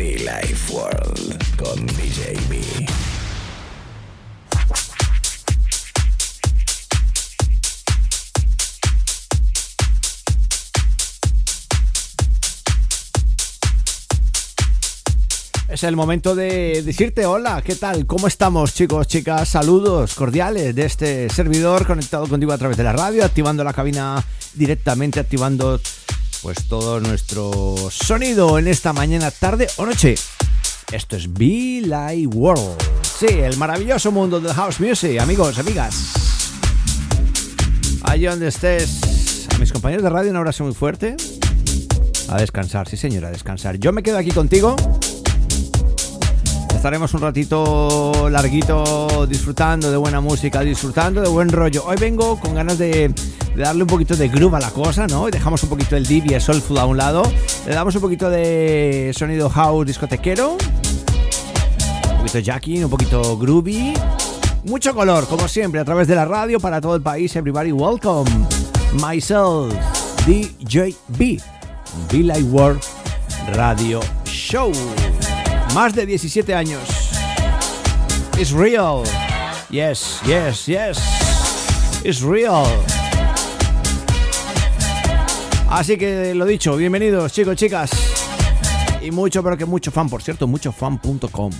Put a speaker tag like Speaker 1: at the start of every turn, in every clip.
Speaker 1: Life World con DJ B.
Speaker 2: Es el momento de decirte hola, ¿qué tal? ¿Cómo estamos chicos, chicas? Saludos cordiales de este servidor conectado contigo a través de la radio, activando la cabina directamente, activando pues todo nuestro sonido en esta mañana, tarde o noche. Esto es Be Live World. Sí, el maravilloso mundo del house music, amigos, amigas. Allí donde estés, a mis compañeros de radio un abrazo muy fuerte. A descansar, sí señora, a descansar. Yo me quedo aquí contigo estaremos un ratito larguito disfrutando de buena música, disfrutando de buen rollo. Hoy vengo con ganas de, darle un poquito de groove a la cosa, ¿no? Y dejamos un poquito el deep y el soulful a un lado. Le damos un poquito de sonido house discotequero. Un poquito jacking, un poquito groovy. Mucho color, como siempre, a través de la radio para todo el país. Everybody welcome. Myself, DJ B. Be Like World Radio Show más de 17 años. It's real. Yes, yes, yes. It's real. Así que lo dicho, bienvenidos chicos, chicas. Y mucho, pero que mucho fan, por cierto, muchofan.com.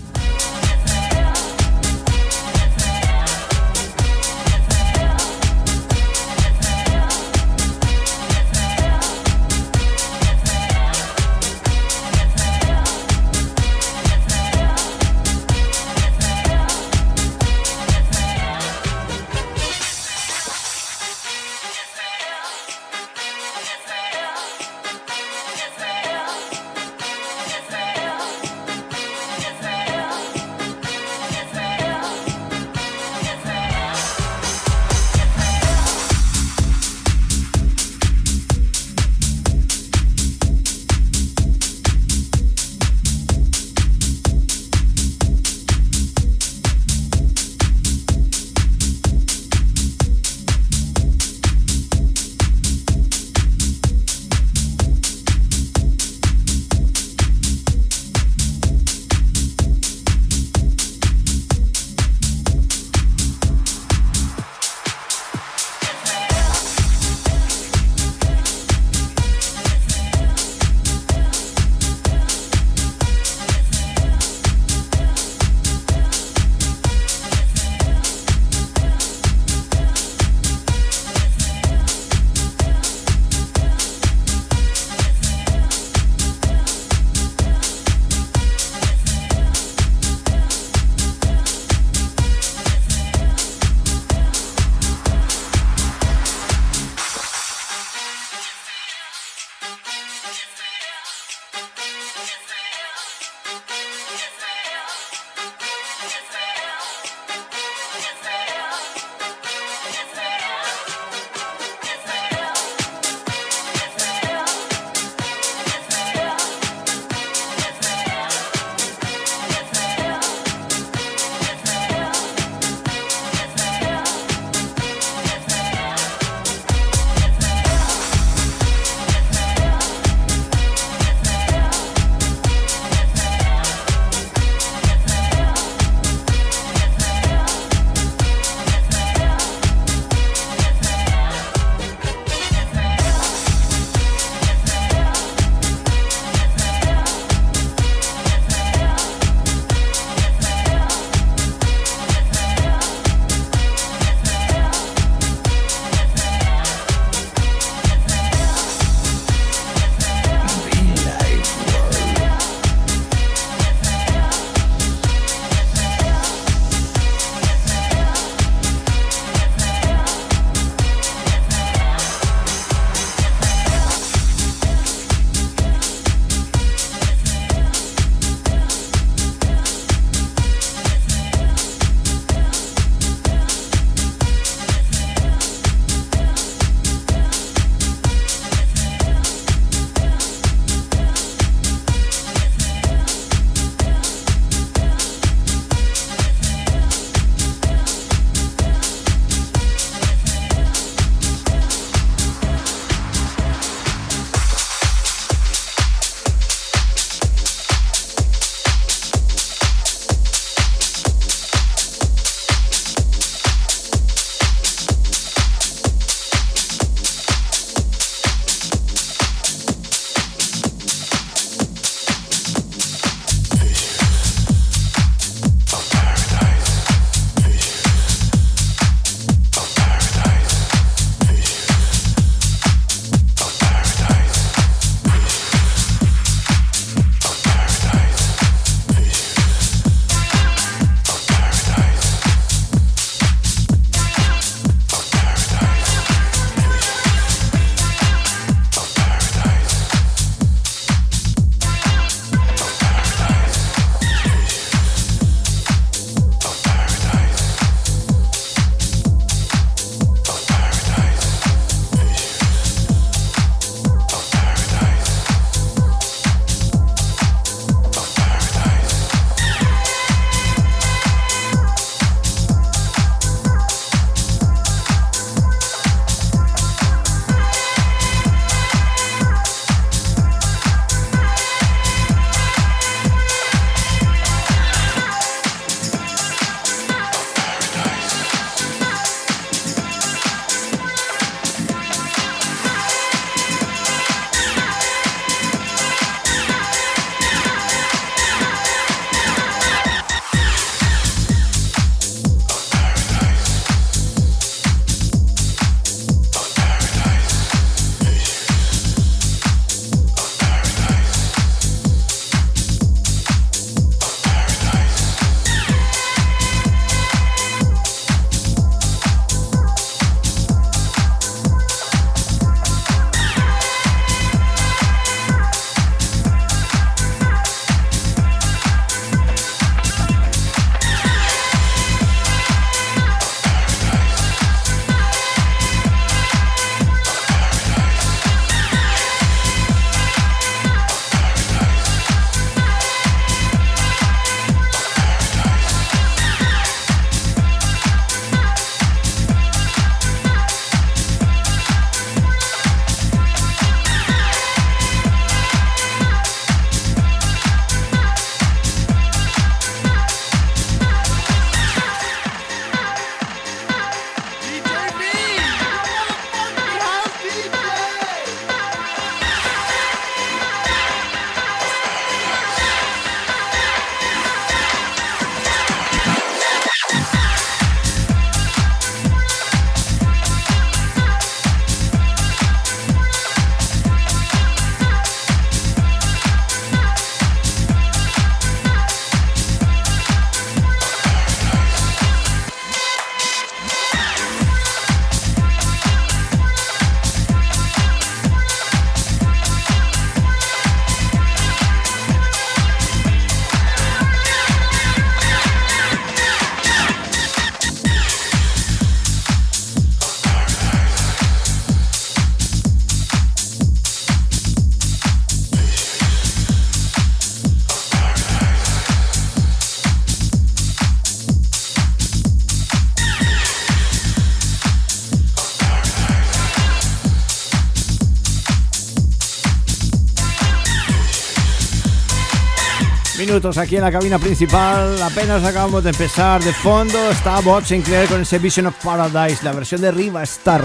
Speaker 2: minutos aquí en la cabina principal. Apenas acabamos de empezar. De fondo está Bob Sinclair con ese Vision of Paradise, la versión de Riva Star.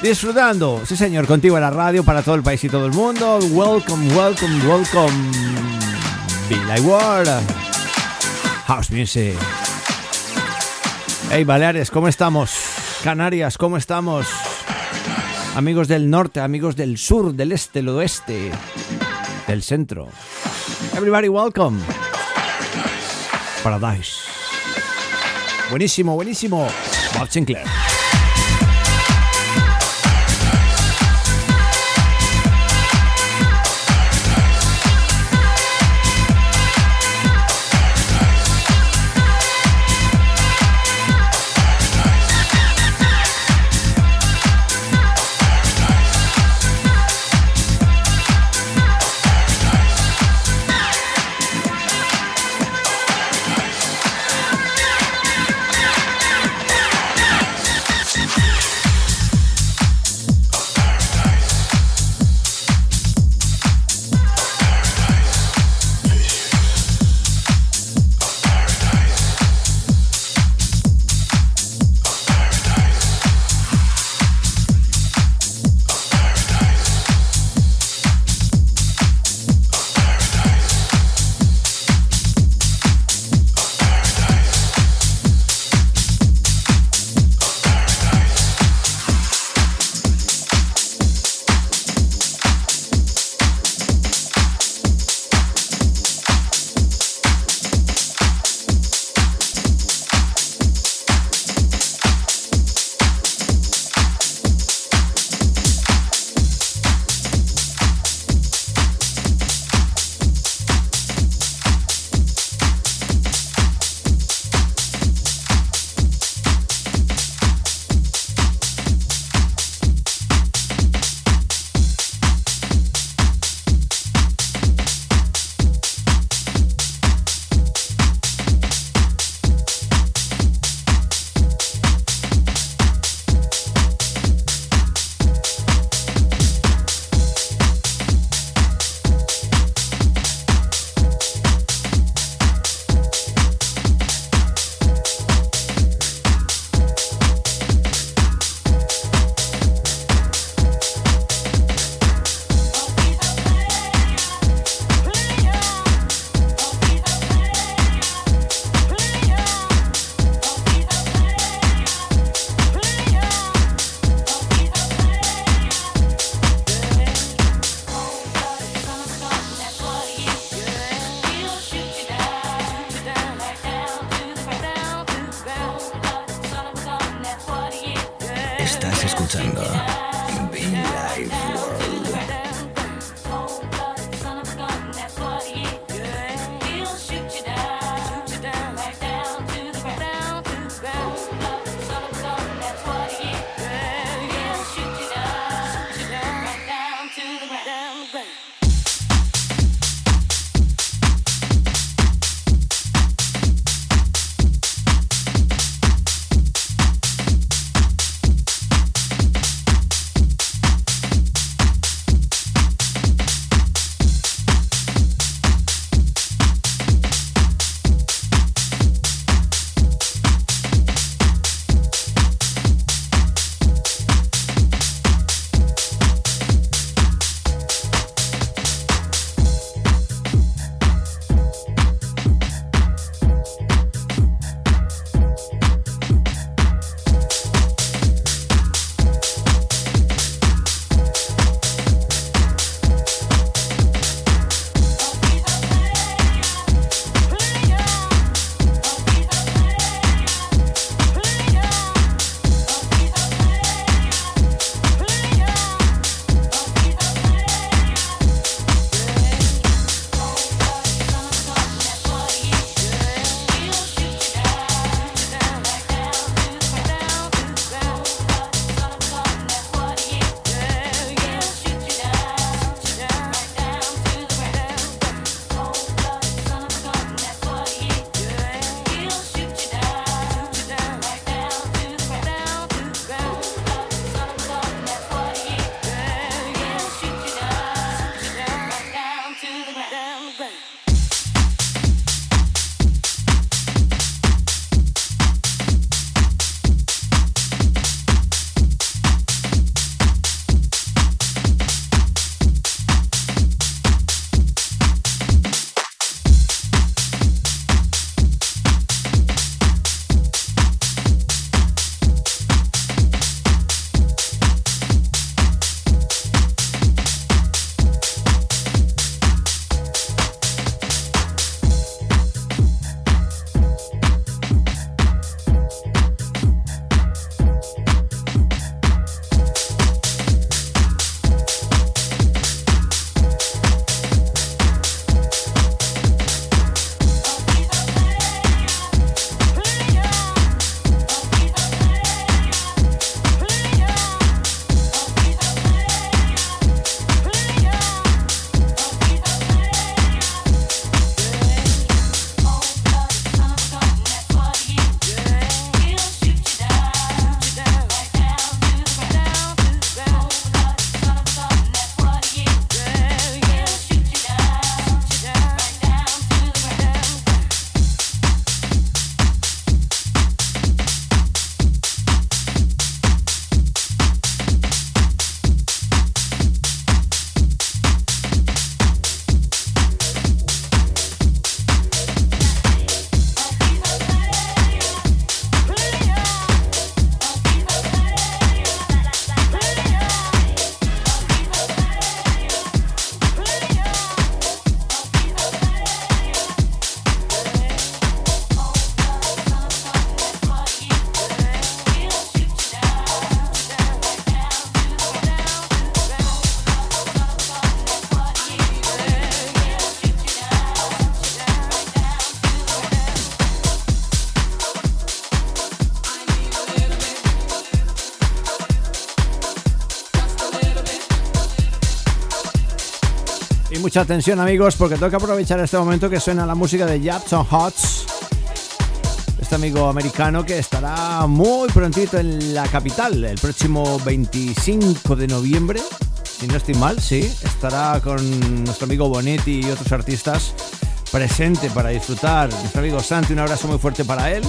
Speaker 2: Disfrutando, sí señor, contigo en la radio para todo el país y todo el mundo. Welcome, welcome, welcome. Be like World. House Music. Hey Baleares, ¿cómo estamos? Canarias, ¿cómo estamos? Amigos del norte, amigos del sur, del este, del oeste, del centro. Everybody welcome. Paradise. Buenísimo, buenísimo. Bob Sinclair. Mucha atención amigos porque tengo que aprovechar este momento que suena la música de Jackson Hots. Este amigo americano que estará muy prontito en la capital, el próximo 25 de noviembre. Si no estoy mal, sí. Estará con nuestro amigo Bonetti y otros artistas presente para disfrutar. Nuestro amigo Santi, un abrazo muy fuerte para él.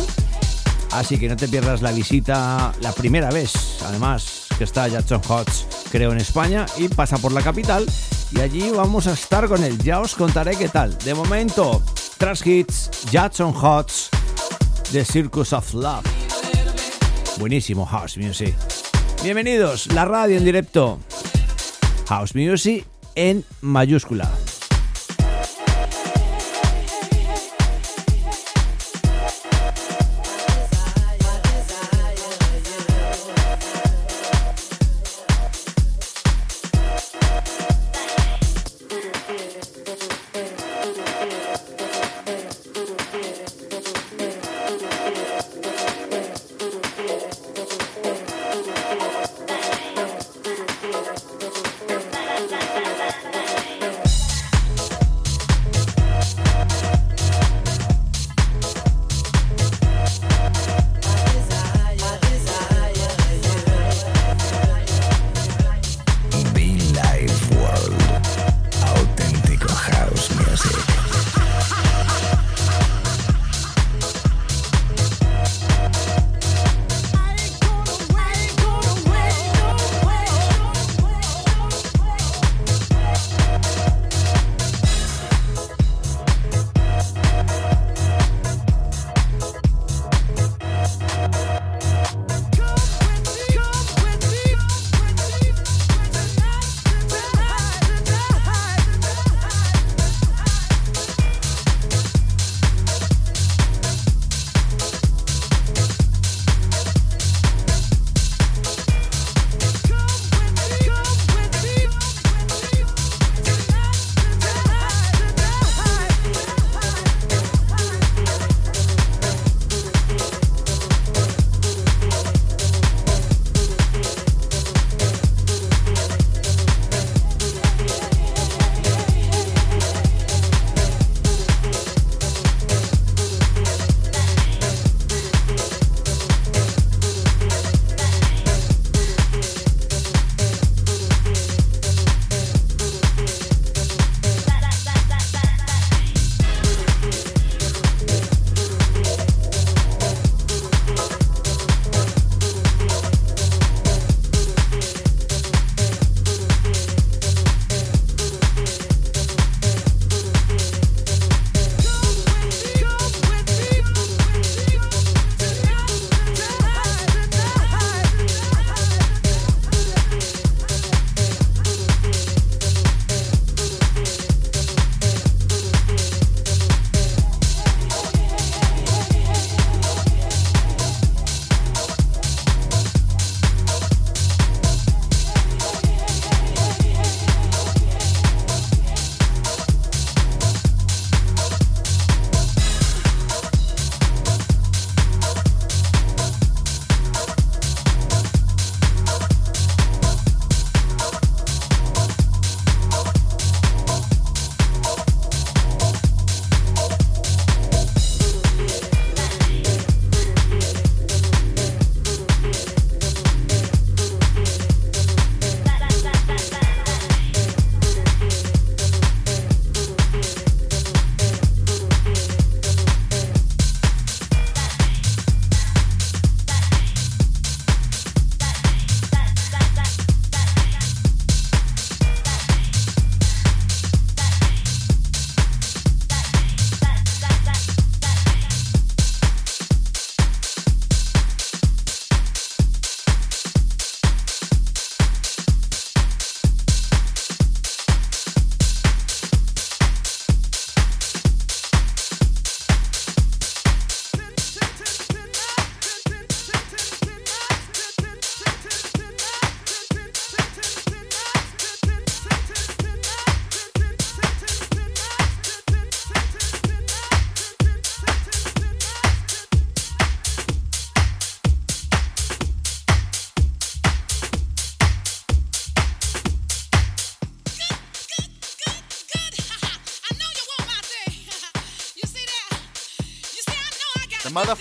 Speaker 2: Así que no te pierdas la visita la primera vez, además, que está Jackson Hots, creo, en España y pasa por la capital. Y allí vamos a estar con él. Ya os contaré qué tal. De momento, Trash Hits, Jackson Hots, The Circus of Love. Buenísimo House Music. Bienvenidos, la radio en directo. House Music en mayúscula.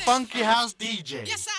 Speaker 3: funky house DJ.
Speaker 4: Yes, sir.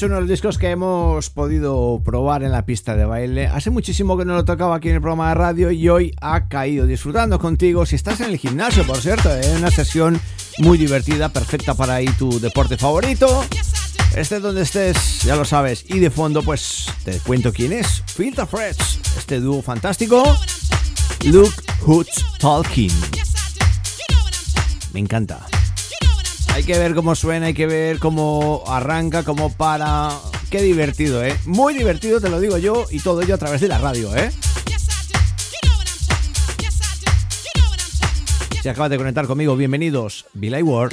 Speaker 2: es uno de los discos que hemos podido probar en la pista de baile. Hace muchísimo que no lo tocaba aquí en el programa de radio y hoy ha caído disfrutando contigo. Si estás en el gimnasio, por cierto, es ¿eh? una sesión muy divertida, perfecta para ahí tu deporte favorito. Estés donde estés, ya lo sabes. Y de fondo, pues te cuento quién es: Filter Fresh, este dúo fantástico. Luke Hoots Talking. Me encanta. Hay que ver cómo suena, hay que ver cómo arranca, cómo para. Qué divertido, ¿eh? Muy divertido, te lo digo yo, y todo ello a través de la radio, ¿eh? Si acabas de conectar conmigo, bienvenidos, Billy Ward.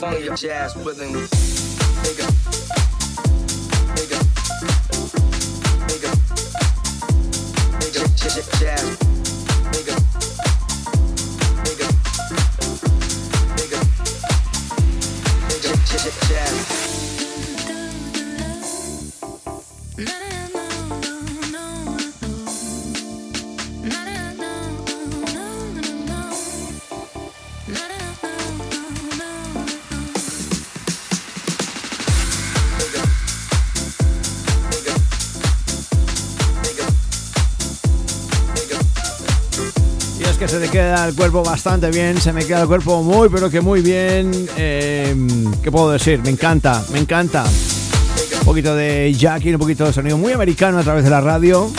Speaker 5: phony jazz
Speaker 2: rhythm. Nigga. El cuerpo bastante bien, se me queda el cuerpo muy, pero que muy bien. Eh, ¿Qué puedo decir? Me encanta, me encanta. Un poquito de Jackie, un poquito de sonido muy americano a través de la radio.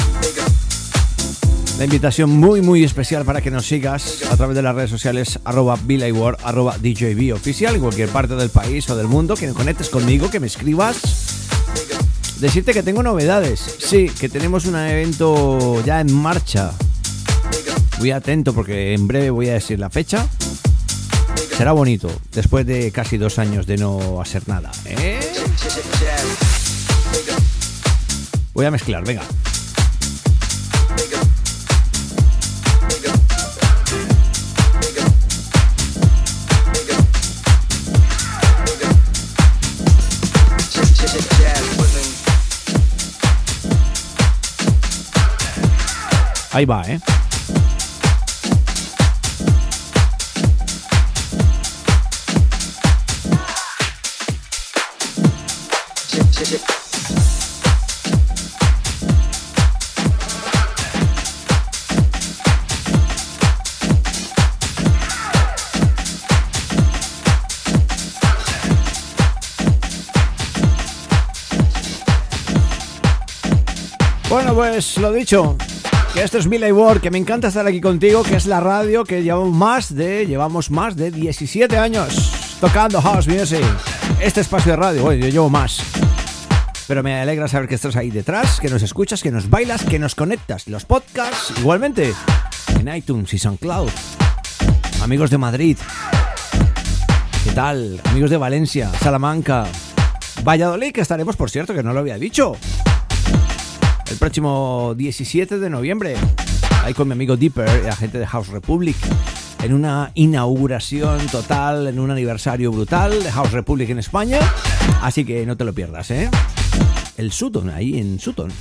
Speaker 2: La invitación muy, muy especial para que nos sigas a través de las redes sociales arroba arroba DJB oficial en cualquier parte del país o del mundo, que conectes conmigo, que me escribas. Decirte que tengo novedades. Sí, que tenemos un evento ya en marcha Voy atento porque en breve voy a decir la fecha. Será bonito, después de casi dos años de no hacer nada. ¿eh? Voy a mezclar, venga. Ahí va, ¿eh? Pues lo dicho, que esto es Miley Ward, que me encanta estar aquí contigo, que es la radio que llevamos más de llevamos más de 17 años tocando house music. Este espacio de radio, bueno, yo llevo más. Pero me alegra saber que estás ahí detrás, que nos escuchas, que nos bailas, que nos conectas. Los podcasts, igualmente, en iTunes y SoundCloud. Amigos de Madrid. ¿Qué tal? Amigos de Valencia, Salamanca, Valladolid, que estaremos, por cierto, que no lo había dicho el próximo 17 de noviembre, ahí con mi amigo Dipper, la gente de House Republic, en una inauguración total, en un aniversario brutal de House Republic en España. Así que no te lo pierdas, ¿eh? El Sutton, ahí en Sutton.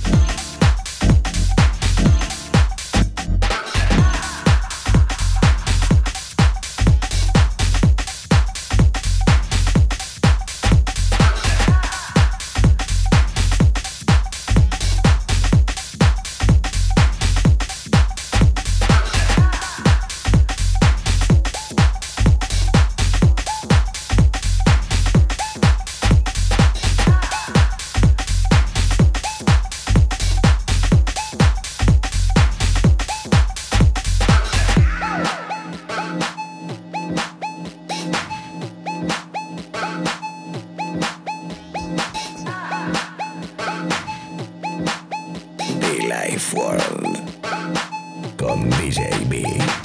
Speaker 3: Life
Speaker 2: World con DJB.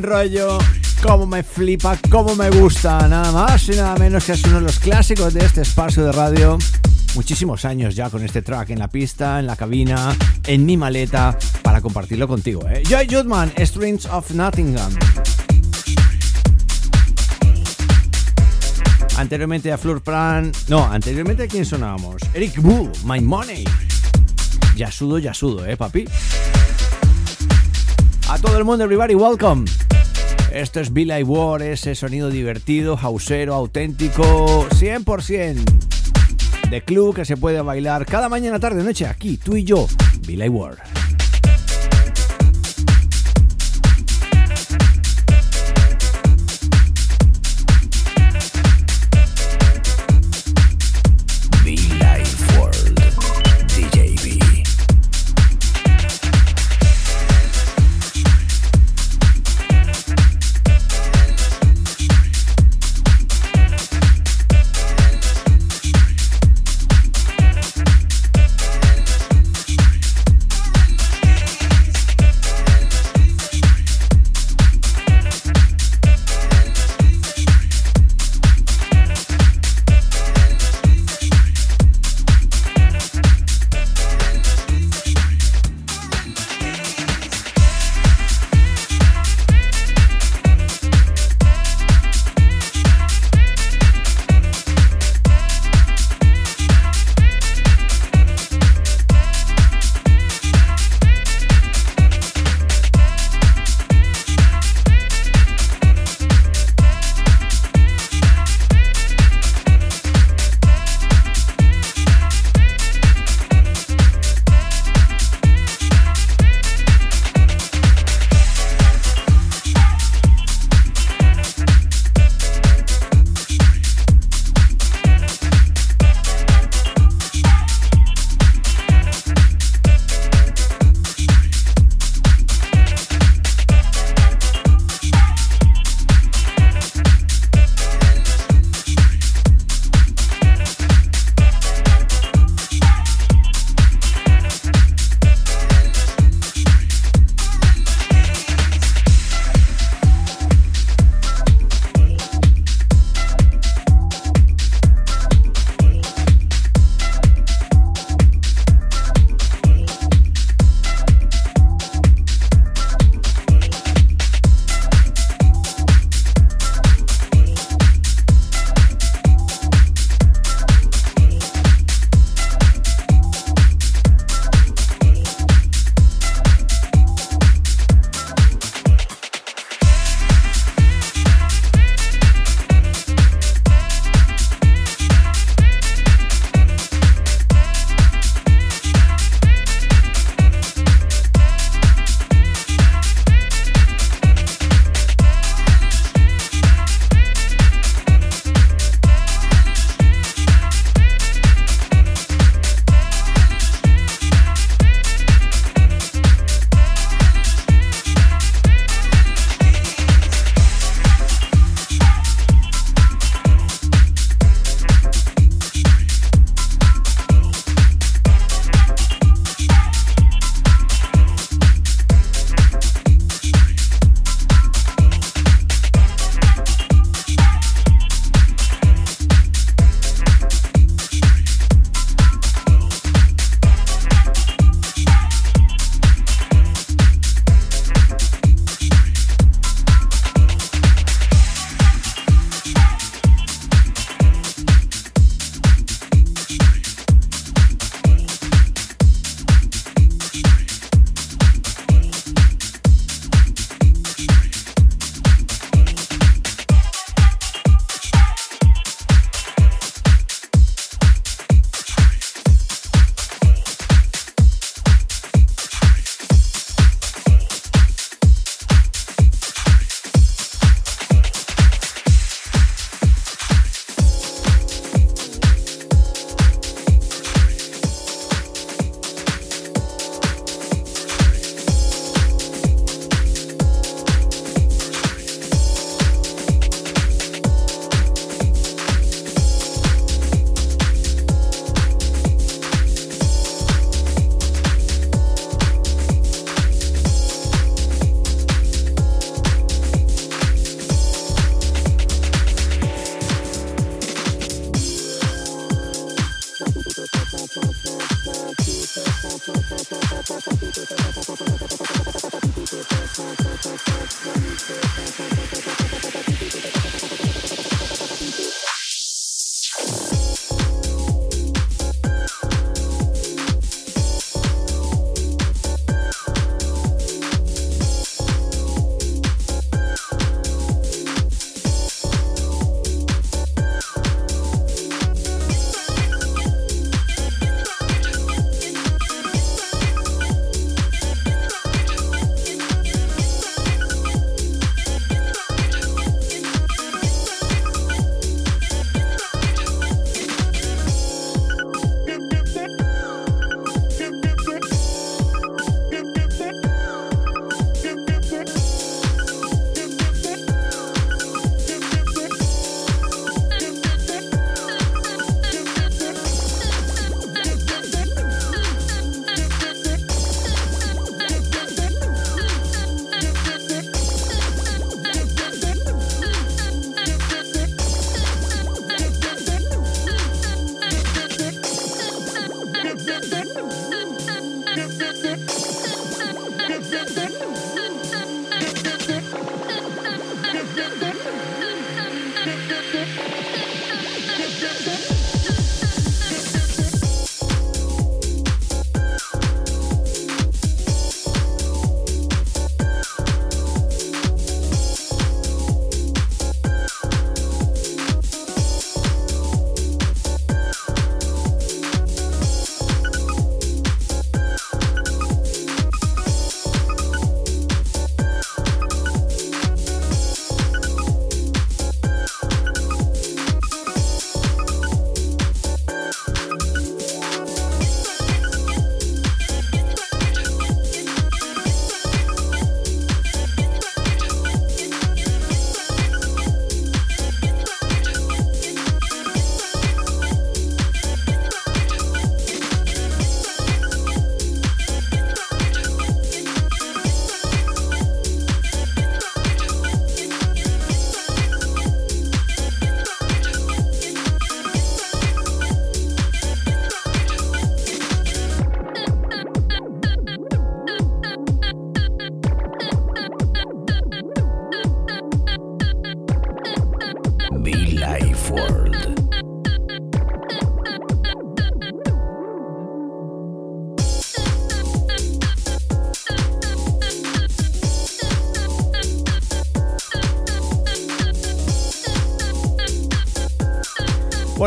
Speaker 2: Buen rollo, cómo me flipa, cómo me gusta, nada más y nada menos que es uno de los clásicos de este espacio de radio. Muchísimos años ya con este track en la pista, en la cabina, en mi maleta, para compartirlo contigo. ¿eh? Joy Judman, Strings of Nottingham. Anteriormente a Flur Pran. No, anteriormente a quién sonábamos. Eric Bull, My Money. Ya sudo, ya sudo, eh, papi. A todo el mundo, everybody, welcome. Esto es Billy War, ese sonido divertido, hausero, auténtico, 100% de club que se puede bailar cada mañana, tarde, noche, aquí, tú y yo, Billy War.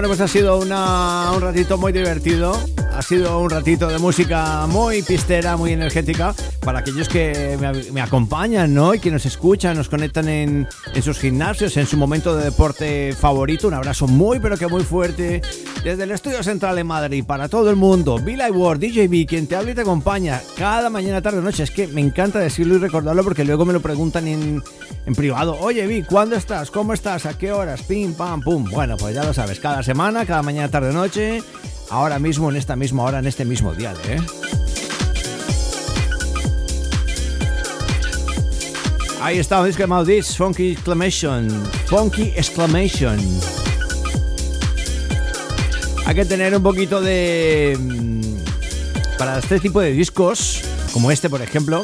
Speaker 2: Bueno, pues ha sido un ratito muy divertido. Ha sido un ratito de música muy pistera, muy energética para aquellos que me, acompañan, ¿no? Y que nos escuchan, nos conectan en, sus gimnasios, en su momento de deporte favorito. Un abrazo muy, pero que muy fuerte desde el Estudio Central de Madrid para todo el mundo. Bill Ward, DJB, quien te habla y te acompaña cada mañana, tarde o noche. Es que me encanta decirlo y recordarlo porque luego me lo preguntan en, privado. Oye, Vi, ¿cuándo estás? ¿Cómo estás? ¿A qué horas? Pim, pam, pum. Bueno, pues ya lo sabes, cada semana, cada mañana, tarde, noche, ahora mismo, en esta misma hora, en este mismo día, ¿eh? Ahí está disco This Funky Exclamation. Funky Exclamation. Hay que tener un poquito de... Mm, para este tipo de discos, como este por ejemplo,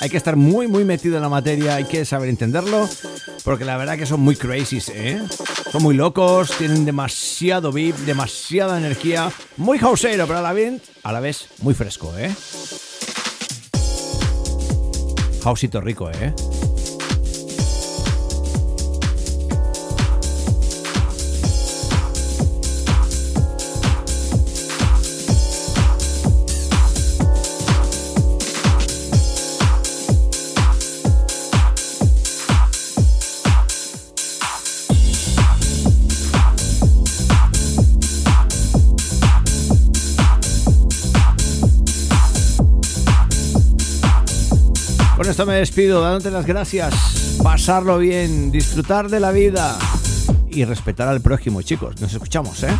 Speaker 2: hay que estar muy, muy metido en la materia, hay que saber entenderlo, porque la verdad que son muy crazy, ¿eh? Son muy locos, tienen demasiado beat, demasiada energía, muy houseero, pero a la vez, a la vez muy fresco, ¿eh? Houseito rico, ¿eh? Me despido dándote las gracias, pasarlo bien, disfrutar de la vida y respetar al prójimo, chicos. Nos escuchamos, ¿eh?